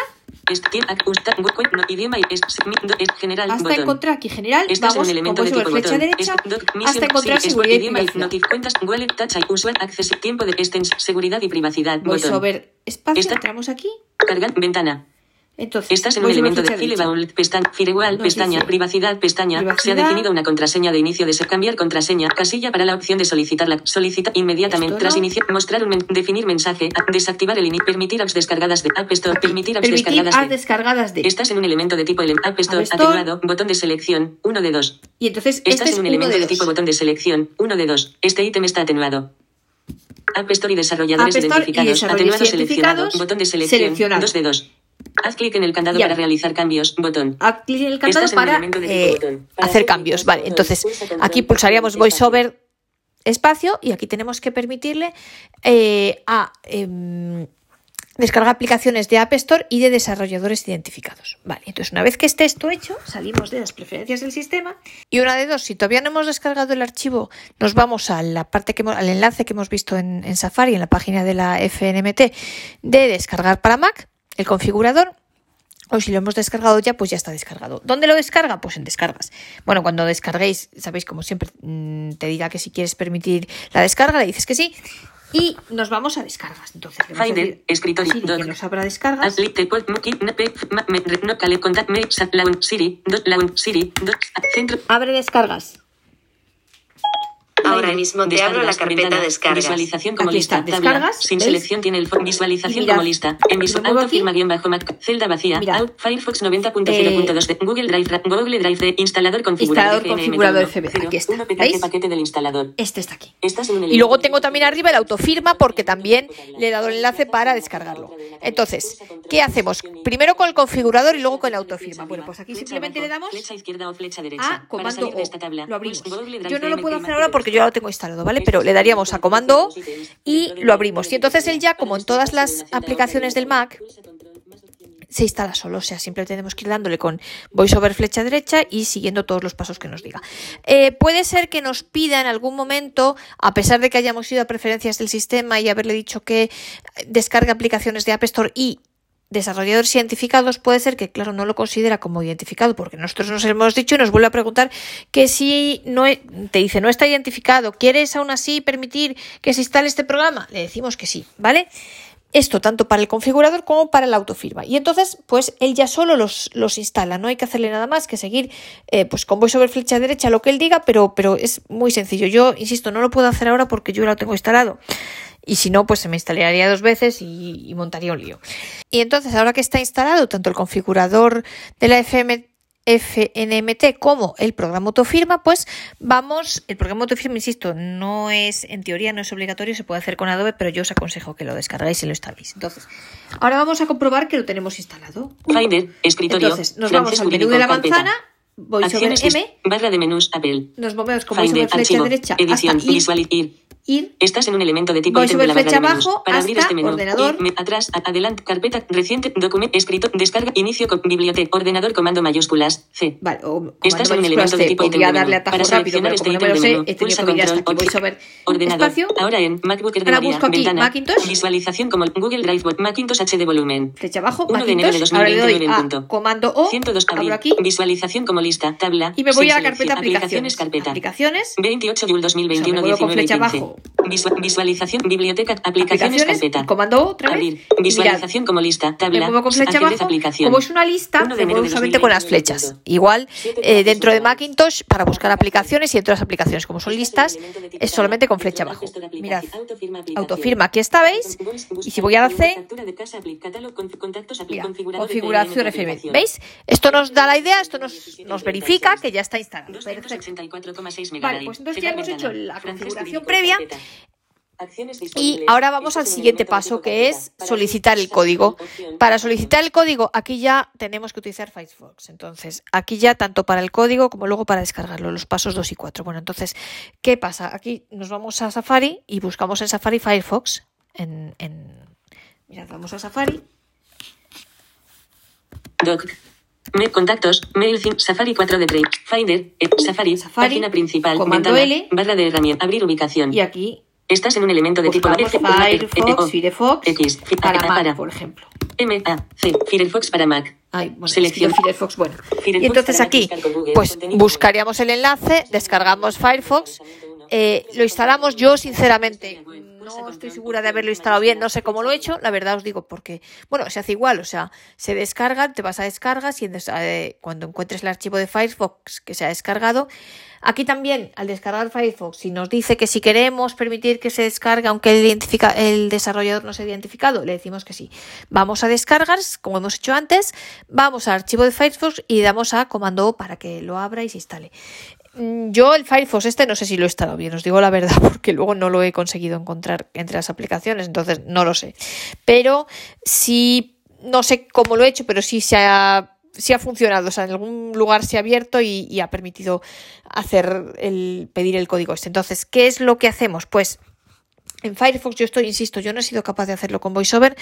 general hasta botón. encontrar aquí general. Estás vamos en un elemento de tipo flecha botón. derecha Es- doc- mission- hasta encontrar sí, seguridad y privacidad. cuentas, wallet, touch, tiempo de extens, seguridad y privacidad. Voiceover espacio, Esta- entramos aquí. Cargar, ventana. Entonces, Estás en un elemento de. Filebaul, pestaña, Firewall, pestaña, privacidad, pestaña. Se ha privacidad. definido una contraseña de inicio de se- cambiar contraseña, casilla para la opción de solicitarla. Solicita inmediatamente tras no. iniciar, mostrar un men- definir mensaje, desactivar el inicio, permitir apps descargadas de App Store, permitir apps Permitir descargadas de. descargadas de. Estás en un elemento de tipo App Store, App Store. atenuado, botón de selección, 1 de 2. Y entonces, Estás este es en un uno elemento de, de, dos. tipo botón de selección, 1 de 2. Este ítem está atenuado. App Store y desarrolladores App Store y identificados. desarrolladores Atenuado seleccionado. Botón de selección. 2 de 2. Haz clic en el candado Ya. para realizar cambios. Botón. Haz clic en el candado en para de eh, botón. Para hacer cambios. Vale, entonces Pulsa aquí pulsaríamos voiceover espacio y aquí tenemos que permitirle eh, a em, descargar aplicaciones de App Store y de desarrolladores identificados. Vale, entonces una vez que esté esto hecho, salimos de las preferencias del sistema y una de dos, si todavía no hemos descargado el archivo, nos vamos a la parte que hemos- al enlace que hemos visto en, en Safari, en la página de la FNMT, de descargar para Mac, el configurador, o si lo hemos descargado ya, pues ya está descargado. ¿Dónde lo descarga? Pues en descargas. Bueno, cuando descarguéis, sabéis, como siempre, mm, te dirá que si quieres permitir la descarga, le dices que sí. Y nos vamos a descargas. Entonces, Finder, escritorio, Siri que nos abra descargas. Abre descargas. Ahora mismo te abro la carpeta descargas. Visualización como Aquí lista. está, descargas, Sin ¿veis? selección tiene el fo- visualización Y mirad, como lista. En visual firma guion bajo Mac. Celda vacía. Mirad. Out, Firefox 90.0.2 de Google Drive. Google Drive de instalador configurador. Instalador configurador FB. Aquí está. ¿Veis? paquete del instalador. Este está aquí. Y luego tengo también arriba el autofirma porque también le he dado el enlace para descargarlo. Entonces, ¿qué hacemos? Primero con el configurador y luego con el autofirma. Bueno, pues aquí simplemente le damos a comando O. Lo abrimos. Google Drive Yo no lo puedo hacer ahora porque yo ya lo tengo instalado, ¿vale? Pero le daríamos a comando y lo abrimos. Y entonces él ya, como en todas las aplicaciones del Mac, se instala solo. O sea, siempre tenemos que ir dándole con voiceover flecha derecha y siguiendo todos los pasos que nos diga. Eh, puede ser que nos pida en algún momento, a pesar de que hayamos ido a preferencias del sistema y haberle dicho que descargue aplicaciones de App Store y desarrolladores identificados puede ser que, claro, no lo considera como identificado porque nosotros nos hemos dicho y nos vuelve a preguntar que si no te dice no está identificado, ¿quieres aún así permitir que se instale este programa? Le decimos que sí, ¿vale? Esto tanto para el configurador como para la autofirma. Y entonces, pues él ya solo los, los instala. No hay que hacerle nada más que seguir eh, pues con VoiceOver flecha derecha lo que él diga, pero, pero es muy sencillo. Yo, insisto, no lo puedo hacer ahora porque yo lo tengo instalado. Y si no, pues se me instalaría dos veces y, montaría un lío. Y entonces, ahora que está instalado tanto el configurador de la FM FNMT como el programa autofirma, pues vamos, el programa autofirma, insisto, no es, en teoría no es obligatorio, se puede hacer con Adobe, pero yo os aconsejo que lo descargáis y lo instaléis. Entonces, ahora vamos a comprobar que lo tenemos instalado. Finder, escritorio. Entonces, nos vamos al menú de la manzana, VoiceOver M, barra de menús, Apple. Nos movemos con VoiceOver flecha derecha edición, hasta ir, Ir. Estás en un elemento de tipo ítem de la flecha abajo Para abrir este menú. Ordenador. Ir, atrás, adelante, carpeta, reciente, documento, escrito, descarga, inicio, biblioteca, ordenador, comando mayúsculas, C. Vale, o Estás en un elemento de tipo ítem de menú. Para seleccionar este ítem de menú, pulsa control, VoiceOver ordenador. espacio. Ahora en MacBook de Ahora busco aquí ventana, Macintosh. visualización como Google Drive, Macintosh HD volumen. Flecha abajo, 1 de enero de Macintosh. Ahora le 2020, doy a comando O. 102 Abro aquí. Visualización como lista, tabla. Y me voy a la carpeta aplicaciones. Aplicaciones. 28 Yul 2021 O sea, me muevo con 19 flecha 15. abajo. Visua- visualización, biblioteca, aplicaciones, Aplicaciones. carpeta. Comando otra vez. Abrir. Y mirad, Visualización como lista, tabla. me con flecha abajo. Como es una lista, 1 de me muevo solamente con las 2021, flechas. Igual eh, dentro de Macintosh, para buscar aplicaciones y dentro de las aplicaciones, como son listas, es solamente con flecha abajo. Mirad, autofirma, aquí está, ¿veis? Y si voy a la C, configuración FM. ¿Veis? Esto nos da la idea, esto nos, nos verifica que ya está instalado. Perfecto. Vale, pues entonces ya hemos hecho la configuración previa y ahora vamos al siguiente paso que es solicitar el código. Para solicitar el código, aquí ya tenemos que utilizar Firefox. Entonces, aquí ya tanto para el código como luego para descargarlo, los pasos 2 y 4. Bueno, entonces, ¿qué pasa? Aquí nos vamos a Safari y buscamos en Safari Firefox. En, en... Mirad, vamos a Safari. Doc. Me, contactos, mail, Safari 4 de Play, Finder, eh, Safari, Safari, página principal, comando ventana, L. barra de herramienta, abrir ubicación. Y aquí Estás en un elemento de tipo F, F, Firefox, Firefox X, para Mac, para. por ejemplo. M, A, C, Firefox para Mac. Ay, bueno, Selección. Firefox, bueno. Firefox Y entonces aquí, pues buscaríamos el enlace, descargamos Firefox, eh, lo instalamos. Yo, sinceramente, no estoy segura de haberlo instalado bien, no sé cómo lo he hecho, la verdad os digo, porque, bueno, se hace igual, o sea, se descarga, te vas a descargas y eh, cuando encuentres el archivo de Firefox que se ha descargado, aquí también, al descargar Firefox, si nos dice que si queremos permitir que se descargue, aunque el, desarrollador no sea identificado, le decimos que sí. Vamos a descargar, como hemos hecho antes, vamos al archivo de Firefox y damos a comando para que lo abra y se instale. Mm, Yo el Firefox este no sé si lo he instalado bien, os digo la verdad, porque luego no lo he conseguido encontrar entre las aplicaciones, entonces no lo sé. Pero sí, no sé cómo lo he hecho, pero sí se ha, sí ha funcionado, o sea, en algún lugar se ha abierto y, ha permitido hacer el, pedir el código este. Entonces, ¿qué es lo que hacemos? Pues en Firefox yo estoy, insisto, yo no he sido capaz de hacerlo con VoiceOver,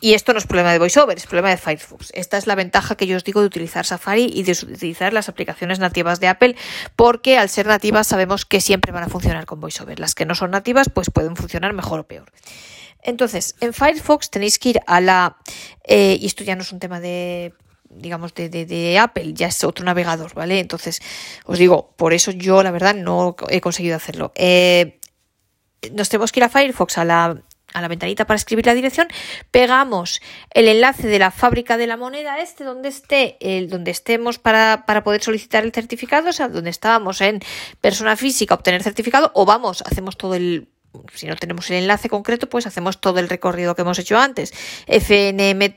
y esto no es problema de VoiceOver, es problema de Firefox. Esta es la ventaja que yo os digo de utilizar Safari y de utilizar las aplicaciones nativas de Apple, porque al ser nativas sabemos que siempre van a funcionar con VoiceOver. Las que no son nativas, pues pueden funcionar mejor o peor. Entonces, en Firefox tenéis que ir a la. eh, y esto ya no es un tema de digamos, de, de, de Apple, ya es otro navegador, ¿vale? Entonces, os digo, por eso yo, la verdad, no he conseguido hacerlo. Eh, nos tenemos que ir a Firefox, a la, a la ventanita para escribir la dirección, pegamos el enlace de la fábrica de la moneda este, donde esté, el, donde estemos para, para poder solicitar el certificado, o sea, donde estábamos en persona física, obtener certificado, o vamos, hacemos todo el si no tenemos el enlace concreto, pues hacemos todo el recorrido que hemos hecho antes. FNM,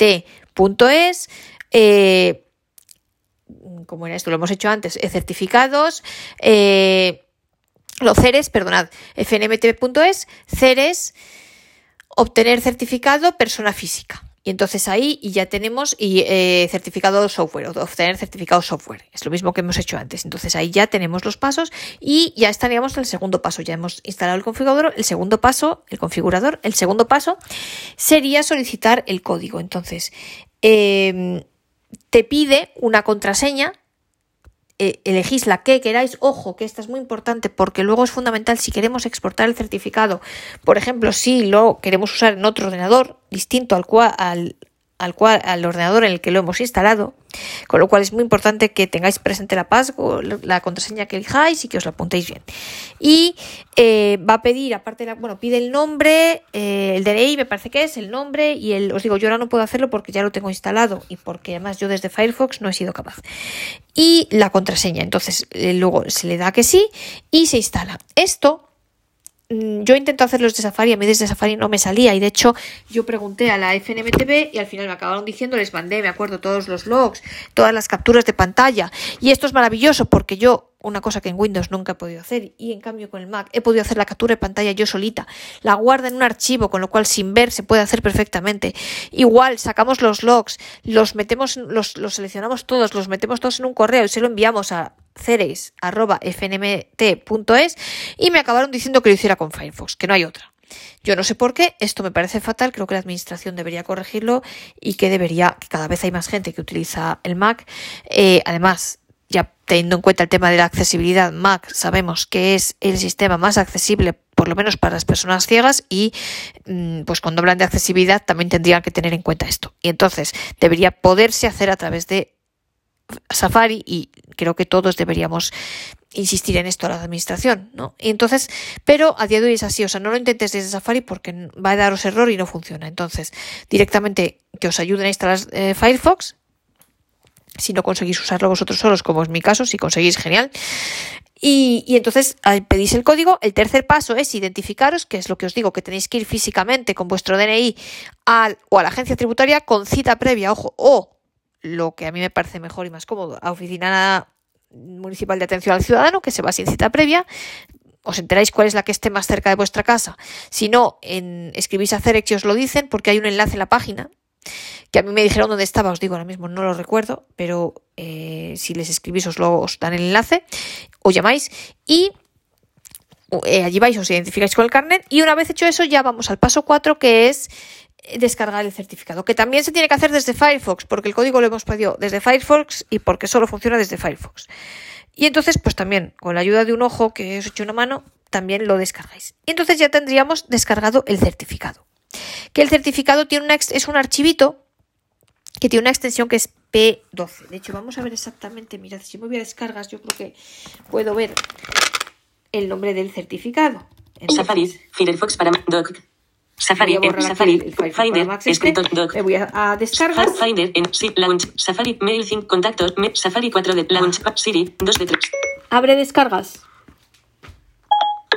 fnmt.es, eh, como era esto, lo hemos hecho antes, eh, certificados, eh, los CERES, perdonad, fnmt.es, CERES, obtener certificado persona física. Entonces ahí ya tenemos y eh, certificado software, o obtener certificado software. Es lo mismo que hemos hecho antes. Entonces ahí ya tenemos los pasos y ya estaríamos en el segundo paso. Ya hemos instalado el configurador. El segundo paso, el configurador, el segundo paso sería solicitar el código. Entonces, eh, te pide una contraseña eh, elegís la que queráis. Ojo, que esta es muy importante porque luego es fundamental si queremos exportar el certificado. Por ejemplo, si lo queremos usar en otro ordenador distinto al cual, al, al, cual, al ordenador en el que lo hemos instalado, con lo cual es muy importante que tengáis presente la la contraseña que elijáis y que os la apuntéis bien. Y eh, va a pedir, aparte, de la, bueno, pide el nombre, eh, el DNI me parece que es, el nombre y el, os digo, yo ahora no puedo hacerlo porque ya lo tengo instalado y porque además yo desde Firefox no he sido capaz. Y la contraseña, entonces eh, luego se le da que sí y se instala. Esto yo intento hacerlo desde Safari, a mí desde Safari no me salía y de hecho yo pregunté a la FNMTV y al final me acabaron diciendo, les mandé, me acuerdo, todos los logs, todas las capturas de pantalla y esto es maravilloso porque yo una cosa que en Windows nunca he podido hacer y en cambio con el Mac he podido hacer la captura de pantalla yo solita, la guarda en un archivo con lo cual sin ver se puede hacer perfectamente. Igual sacamos los logs, los metemos, los, los seleccionamos todos, los metemos todos en un correo y se lo enviamos a ceres.fnmt.es y me acabaron diciendo que lo hiciera con Firefox, que no hay otra. Yo no sé por qué, esto me parece fatal, creo que la administración debería corregirlo y que debería, que cada vez hay más gente que utiliza el Mac. Eh, además, teniendo en cuenta el tema de la accesibilidad, Mac sabemos que es el sistema más accesible, por lo menos para las personas ciegas, y mm, pues cuando hablan de accesibilidad también tendrían que tener en cuenta esto. Y entonces debería poderse hacer a través de Safari y creo que todos deberíamos insistir en esto a la administración, ¿no? Y entonces, pero a día de hoy es así, o sea, no lo intentes desde Safari porque va a daros error y no funciona. Entonces, directamente que os ayuden a instalar eh, Firefox, si no conseguís usarlo vosotros solos, como es mi caso, si conseguís, genial. Y, y, entonces pedís el código. El tercer paso es identificaros, que es lo que os digo, que tenéis que ir físicamente con vuestro DNI al, o a la agencia tributaria con cita previa, ojo, o lo que a mí me parece mejor y más cómodo, a Oficina Municipal de Atención al Ciudadano, que se va sin cita previa. Os enteráis cuál es la que esté más cerca de vuestra casa. Si no, en, escribís a Cerex y os lo dicen, porque hay un enlace en la página que a mí me dijeron dónde estaba, os digo ahora mismo, no lo recuerdo, pero eh, si les escribís os, dan el enlace, o llamáis y eh, allí vais, os identificáis con el carnet y una vez hecho eso ya vamos al paso 4 que es descargar el certificado, que también se tiene que hacer desde Firefox, porque el código lo hemos pedido desde Firefox y porque solo funciona desde Firefox. Y entonces, pues también, con la ayuda de un ojo que os he hecho una mano, también lo descargáis. Y entonces ya tendríamos descargado el certificado. Que el certificado tiene una, es un archivito que tiene una extensión que es P12. De hecho, vamos a ver exactamente, mirad, si me voy a descargas, yo creo que puedo ver el nombre del certificado. Safari, Firefox para Doc, Safari, en Safari, Finder, escritor, doc. Me voy a, a descargar. Finder, en sí, Launch, Safari, Mail 5, contactos, Safari 4 de Launch, Siri, 2 de 3. Abre descargas.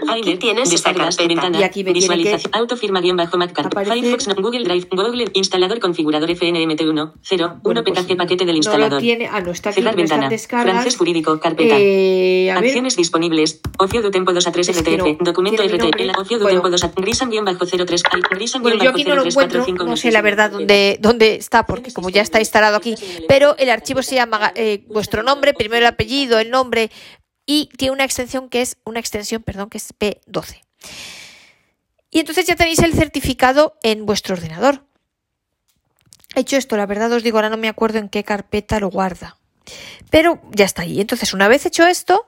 Aquí tienes descargas, ventana, y aquí me visualización, autofirma guion bajo MacCart, Firefox, no, Google Drive, Google, instalador, configurador FNMT1, 0, 1 pues, PKG, paquete del instalador. No lo tiene, ah, no está aquí, Cerrar no ventana, francés jurídico, carpeta. Eh, Acciones disponibles, ocio de tempo 2 a 3 RTF, no, documento RT, el ocio de tempo 2 a grisan guion bajo 03, grisan bueno, no lo encuentro, no sé la verdad dónde, dónde está, porque como ya está instalado aquí, pero el archivo se llama eh, vuestro nombre, primero el apellido, el nombre, y tiene una extensión que es una extensión, perdón, que es P12. Y entonces ya tenéis el certificado en vuestro ordenador. Hecho esto, la verdad os digo, ahora no me acuerdo en qué carpeta lo guarda. Pero ya está ahí. Entonces, una vez hecho esto,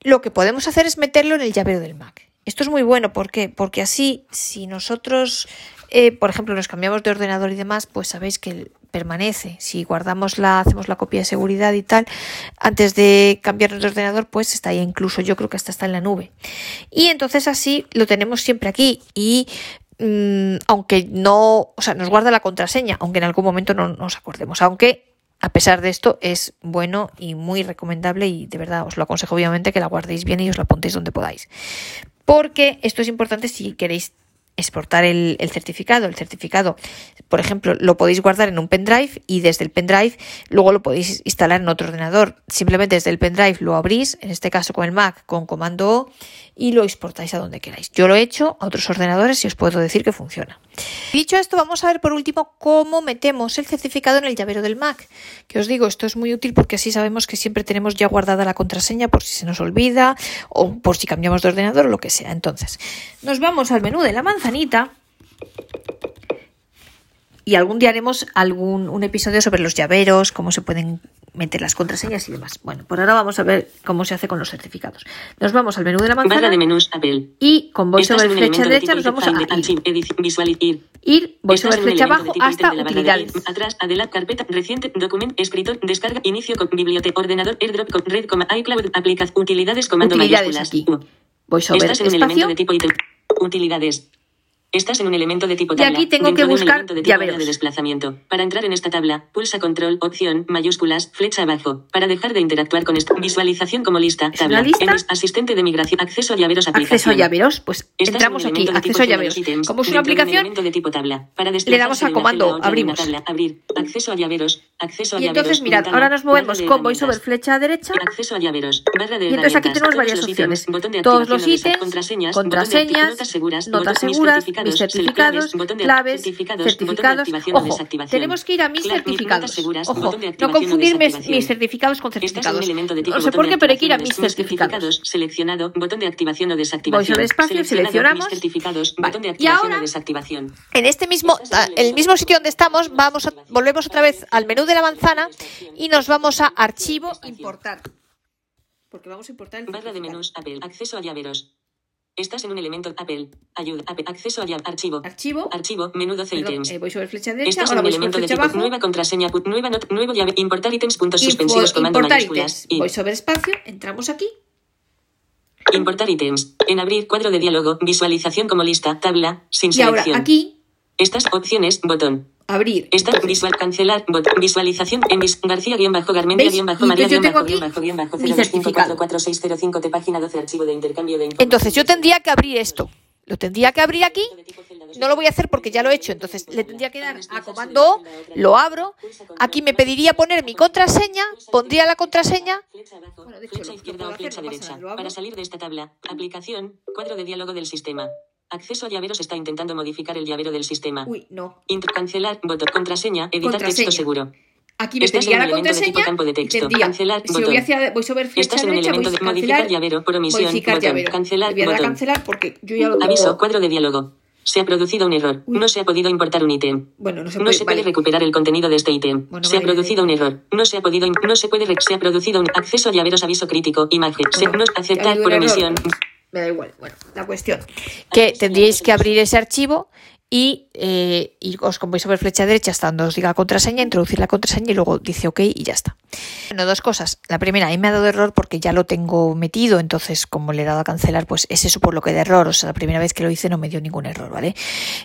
lo que podemos hacer es meterlo en el llavero del Mac. Esto es muy bueno, ¿por qué? Porque así, si nosotros, eh, por ejemplo, nos cambiamos de ordenador y demás, pues sabéis que permanece. Si guardamos la, hacemos la copia de seguridad y tal, antes de cambiar nuestro ordenador, pues está ahí incluso, yo creo que hasta está en la nube. Y entonces así lo tenemos siempre aquí y mm, aunque no, o sea, nos guarda la contraseña, aunque en algún momento no nos acordemos, aunque a pesar de esto es bueno y muy recomendable y de verdad os lo aconsejo obviamente que la guardéis bien y os la apuntéis donde podáis. Porque esto es importante si queréis exportar el, el, certificado. El certificado, por ejemplo, lo podéis guardar en un pendrive y desde el pendrive luego lo podéis instalar en otro ordenador. Simplemente desde el pendrive lo abrís, en este caso con el Mac, con comando O y lo exportáis a donde queráis. Yo lo he hecho a otros ordenadores y os puedo decir que funciona. Dicho esto, vamos a ver por último cómo metemos el certificado en el llavero del Mac. Que os digo, esto es muy útil porque así sabemos que siempre tenemos ya guardada la contraseña por si se nos olvida o por si cambiamos de ordenador o lo que sea. Entonces, nos vamos al menú de la manzanita y algún día haremos algún un episodio sobre los llaveros, cómo se pueden meter las contraseñas y demás. Bueno, por ahora vamos a ver cómo se hace con los certificados. Nos vamos al menú de la manzana. Barra de menús, Apple. Y con VoiceOver flecha derecha nos vamos a ir. ir. VoiceOver flecha abajo hasta utilidades. Atrás, adelante, carpeta, reciente, documento, escritor, descarga, inicio, con biblioteca, ordenador, airdrop, con red, iCloud, aplicación, utilidades, comando Utilidades mayúsculas. aquí. VoiceOver espacio. de tipo ítem. Utilidades. Estás en un elemento de tipo Y tabla. aquí tengo dentro que de un buscar de tipo de desplazamiento. Para entrar en esta tabla, pulsa control, opción, mayúsculas, flecha abajo. Para dejar de interactuar con esta visualización como lista, ¿Es una tabla. lista? Asistente de migración, acceso a llaveros, aplicación. Acceso a llaveros, pues Estás en entramos un aquí, acceso a llaveros. los ítems, Como es una dentro un aplicación, elemento de tipo tabla. Para le damos a comando, a abrimos. tabla, abrir, acceso a llaveros, acceso a y llaveros. entonces mirad, ahora nos movemos con VoiceOver flecha derecha Acceso a llaveros. Barra de Y entonces aquí tenemos varias opciones. ítems, botón de Todos los ítems, contraseñas, contraseñas, notas seguras, notas seguras, certificados, certificados, claves, botón de claves, certificados, botón de certificados. activación o Ojo, desactivación. tenemos que ir a mis Clave, certificados. seguras, Ojo, botón de no confundir mis, mis certificados con en certificados. elemento de tipo No sé botón por de qué, pero hay que ir a mis certificados. Seleccionado, botón de activación o desactivación. Voy espacio, seleccionamos. mis certificados, Vale. botón de Y activación ahora- o desactivación. En este mismo, el mismo sitio donde estamos, vamos a- volvemos otra vez al menú de la manzana y nos vamos a archivo, importar. Porque vamos a importar el Barra de menús, Apple, acceso a llaveros. Estás en un elemento Apple, ayuda, Apple, acceso a archivo. Archivo, Archivo, menú 12 perdón, ítems. eh, voy sobre flecha derecha, Estás en un elemento de tipo abajo. nueva contraseña, nueva not, nuevo llave, importar ítems, puntos Info- suspensivos, comando mayúsculas. ítems. y- Voy sobre espacio, entramos aquí. Importar ítems. En abrir cuadro de diálogo, visualización como lista, tabla, sin Y ahora selección. aquí, Estas opciones, botón. Abrir. Esta visual cancelar, botón, visualización en vis, García guion bajo Garmendia guion bajo María guion bajo guion bajo guion bajo mi 025444605 de página 12 archivo de intercambio de. Entonces yo tendría que abrir esto. Lo tendría que abrir aquí. No lo voy a hacer porque ya lo he hecho. Entonces le tendría que dar a comando O, lo abro. Aquí me pediría poner mi contraseña. Pondría la contraseña. Bueno, de hecho, lo- lo hacer, no pasa lo. Para salir de esta tabla, aplicación, cuadro de diálogo del sistema. Acceso a llaveros está intentando modificar el llavero del sistema. Uy, no. Int- cancelar, botón, contraseña, editar Contraseña. texto seguro. Aquí me en la elemento de tipo contraseña. campo de texto. tendría, Cancelar, si botón. voy hacia flecha Estás en derecha, elemento de modificar llavero por omisión. modificar botón. llavero. Cancelar, voy a botón. cancelar porque yo ya lo Aviso, cuadro de diálogo. Se ha producido un error. Uy. No se ha podido importar un ítem. Bueno, no se No puede. se puede vale. recuperar el contenido de este ítem. Bueno, se ha vale, producido un error. No se ha podido. No se puede. Se ha producido un acceso a llaveros aviso crítico. Imagen. Se, Bueno, no ha aceptar por error. Me da igual. Bueno, la cuestión. Que tendríais que abrir ese archivo y, eh, y os sobre flecha derecha hasta donde os diga contraseña, introducir la contraseña y luego dice OK y ya está. Bueno, dos cosas. La primera, ahí me ha dado error porque ya lo tengo metido, entonces como le he dado a cancelar, pues es eso por lo que da error. O sea, la primera vez que lo hice no me dio ningún error, ¿vale?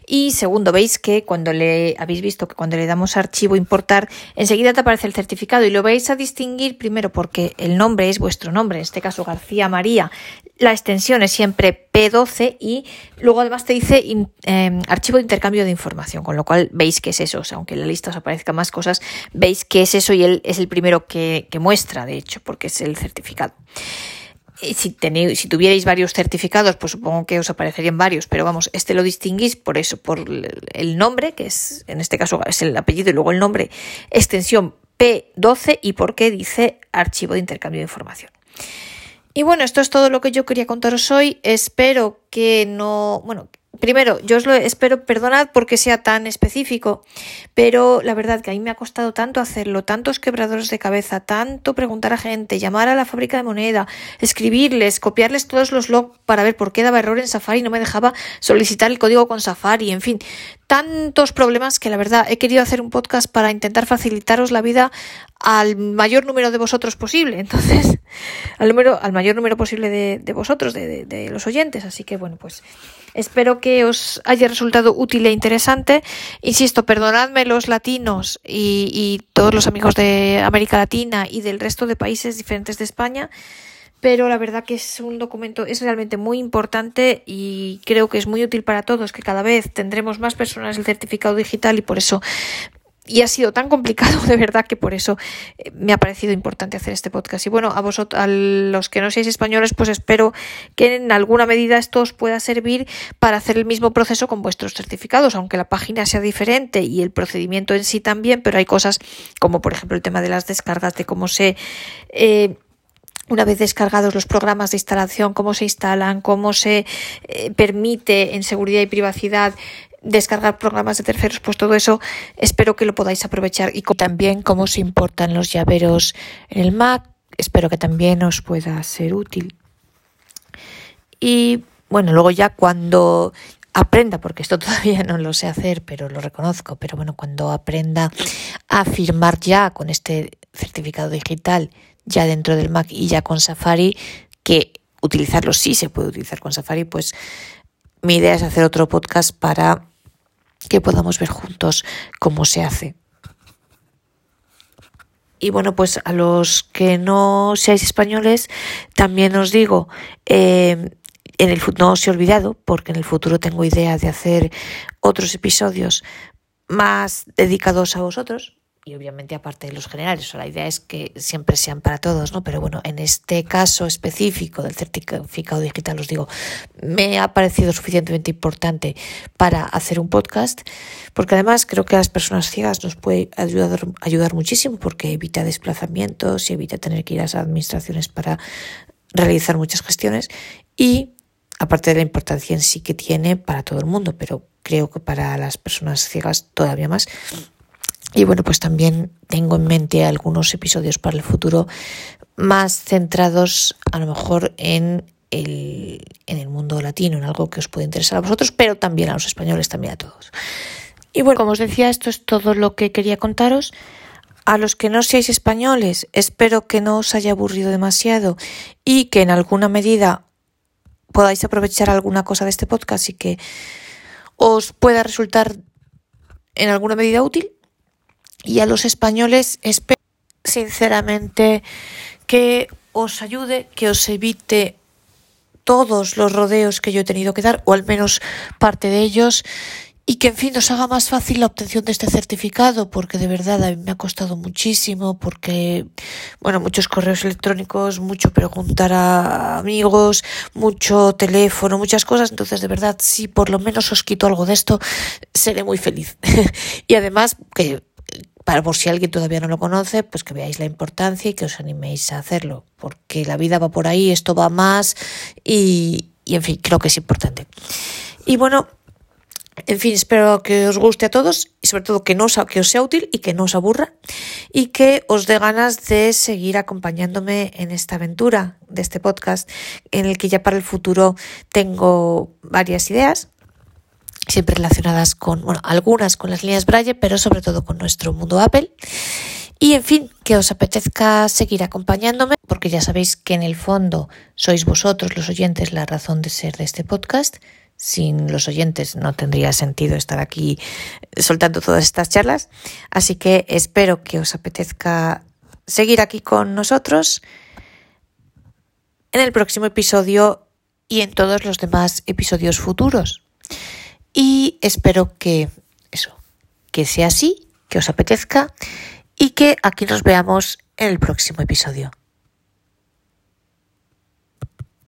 Y segundo, veis que cuando le habéis visto que cuando le damos archivo importar, enseguida te aparece el certificado y lo vais a distinguir primero porque el nombre es vuestro nombre, en este caso García María. La extensión es siempre P12 y luego además te dice eh, archivo de intercambio de información, con lo cual veis que es eso. O sea, aunque en la lista os aparezcan más cosas, veis que es eso y él es el primero que, muestra, de hecho, porque es el certificado. Si, tenéis, si tuvierais varios certificados, pues supongo que os aparecerían varios, pero vamos, este lo distinguís por eso, por el nombre, que es, en este caso es el apellido y luego el nombre, extensión P12 y por qué dice archivo de intercambio de información. Y bueno, esto es todo lo que yo quería contaros hoy. Espero que no, bueno, primero, yo os lo espero, perdonad porque sea tan específico, pero la verdad que a mí me ha costado tanto hacerlo, tantos quebradores de cabeza, tanto preguntar a gente, llamar a la fábrica de moneda, escribirles, copiarles todos los logs para ver por qué daba error en Safari y no me dejaba solicitar el código con Safari, en fin, tantos problemas que la verdad he querido hacer un podcast para intentar facilitaros la vida al mayor número de vosotros posible. Entonces, al número, al mayor número posible de, de vosotros, de, de- de los oyentes. Así que bueno, pues espero que os haya resultado útil e interesante. Insisto, perdonadme los latinos y, y todos los amigos de América Latina y del resto de países diferentes de España. Pero la verdad que es un documento, es realmente muy importante y creo que es muy útil para todos, que cada vez tendremos más personas el certificado digital y por eso y ha sido tan complicado de verdad que por eso eh, me ha parecido importante hacer este podcast. Y bueno, a vosotros, a los que no seáis españoles, pues espero que en alguna medida esto os pueda servir para hacer el mismo proceso con vuestros certificados, aunque la página sea diferente y el procedimiento en sí también, pero hay cosas como por ejemplo el tema de las descargas, de cómo se eh, una vez descargados los programas de instalación, cómo se instalan, cómo se eh, permite en seguridad y privacidad descargar programas de terceros, pues todo eso espero que lo podáis aprovechar y también cómo se importan los llaveros en el Mac, espero que también os pueda ser útil. Y bueno, luego ya cuando aprenda, porque esto todavía no lo sé hacer, pero lo reconozco, pero bueno, cuando aprenda a firmar ya con este certificado digital, ya dentro del Mac y ya con Safari, que utilizarlo sí se puede utilizar con Safari, pues mi idea es hacer otro podcast para que podamos ver juntos cómo se hace. Y bueno, pues a los que no seáis españoles, también os digo, eh, en el no os he olvidado, porque en el futuro tengo idea de hacer otros episodios más dedicados a vosotros, y obviamente aparte de los generales, la idea es que siempre sean para todos, ¿no? Pero bueno, en este caso específico del certificado digital, os digo, me ha parecido suficientemente importante para hacer un podcast, porque además creo que a las personas ciegas nos puede ayudar, ayudar muchísimo, porque evita desplazamientos y evita tener que ir a las administraciones para realizar muchas gestiones y aparte de la importancia en sí que tiene para todo el mundo, pero creo que para las personas ciegas todavía más. Y bueno, pues también tengo en mente algunos episodios para el futuro más centrados a lo mejor en el, en el mundo latino, en algo que os puede interesar a vosotros, pero también a los españoles, también a todos. Y bueno, como os decía, esto es todo lo que quería contaros. A los que no seáis españoles, espero que no os haya aburrido demasiado y que en alguna medida podáis aprovechar alguna cosa de este podcast y que os pueda resultar en alguna medida útil. Y a los españoles espero sinceramente que os ayude, que os evite todos los rodeos que yo he tenido que dar, o al menos parte de ellos, y que en fin nos haga más fácil la obtención de este certificado, porque de verdad a mí me ha costado muchísimo, porque, bueno, muchos correos electrónicos, mucho preguntar a amigos, mucho teléfono, muchas cosas, entonces de verdad, si por lo menos os quito algo de esto, seré muy feliz. y además, que para por si alguien todavía no lo conoce, pues que veáis la importancia y que os animéis a hacerlo, porque la vida va por ahí, esto va más y, y en fin, creo que es importante. Y bueno, en fin, espero que os guste a todos y sobre todo que, no os, que os sea útil y que no os aburra y que os dé ganas de seguir acompañándome en esta aventura de este podcast en el que ya para el futuro tengo varias ideas siempre relacionadas con, bueno, algunas con las líneas Braille, pero sobre todo con nuestro mundo Apple. Y en fin, que os apetezca seguir acompañándome, porque ya sabéis que en el fondo sois vosotros los oyentes la razón de ser de este podcast. Sin los oyentes no tendría sentido estar aquí soltando todas estas charlas. Así que espero que os apetezca seguir aquí con nosotros en el próximo episodio y en todos los demás episodios futuros. Y espero que eso, que sea así, que os apetezca y que aquí nos veamos en el próximo episodio.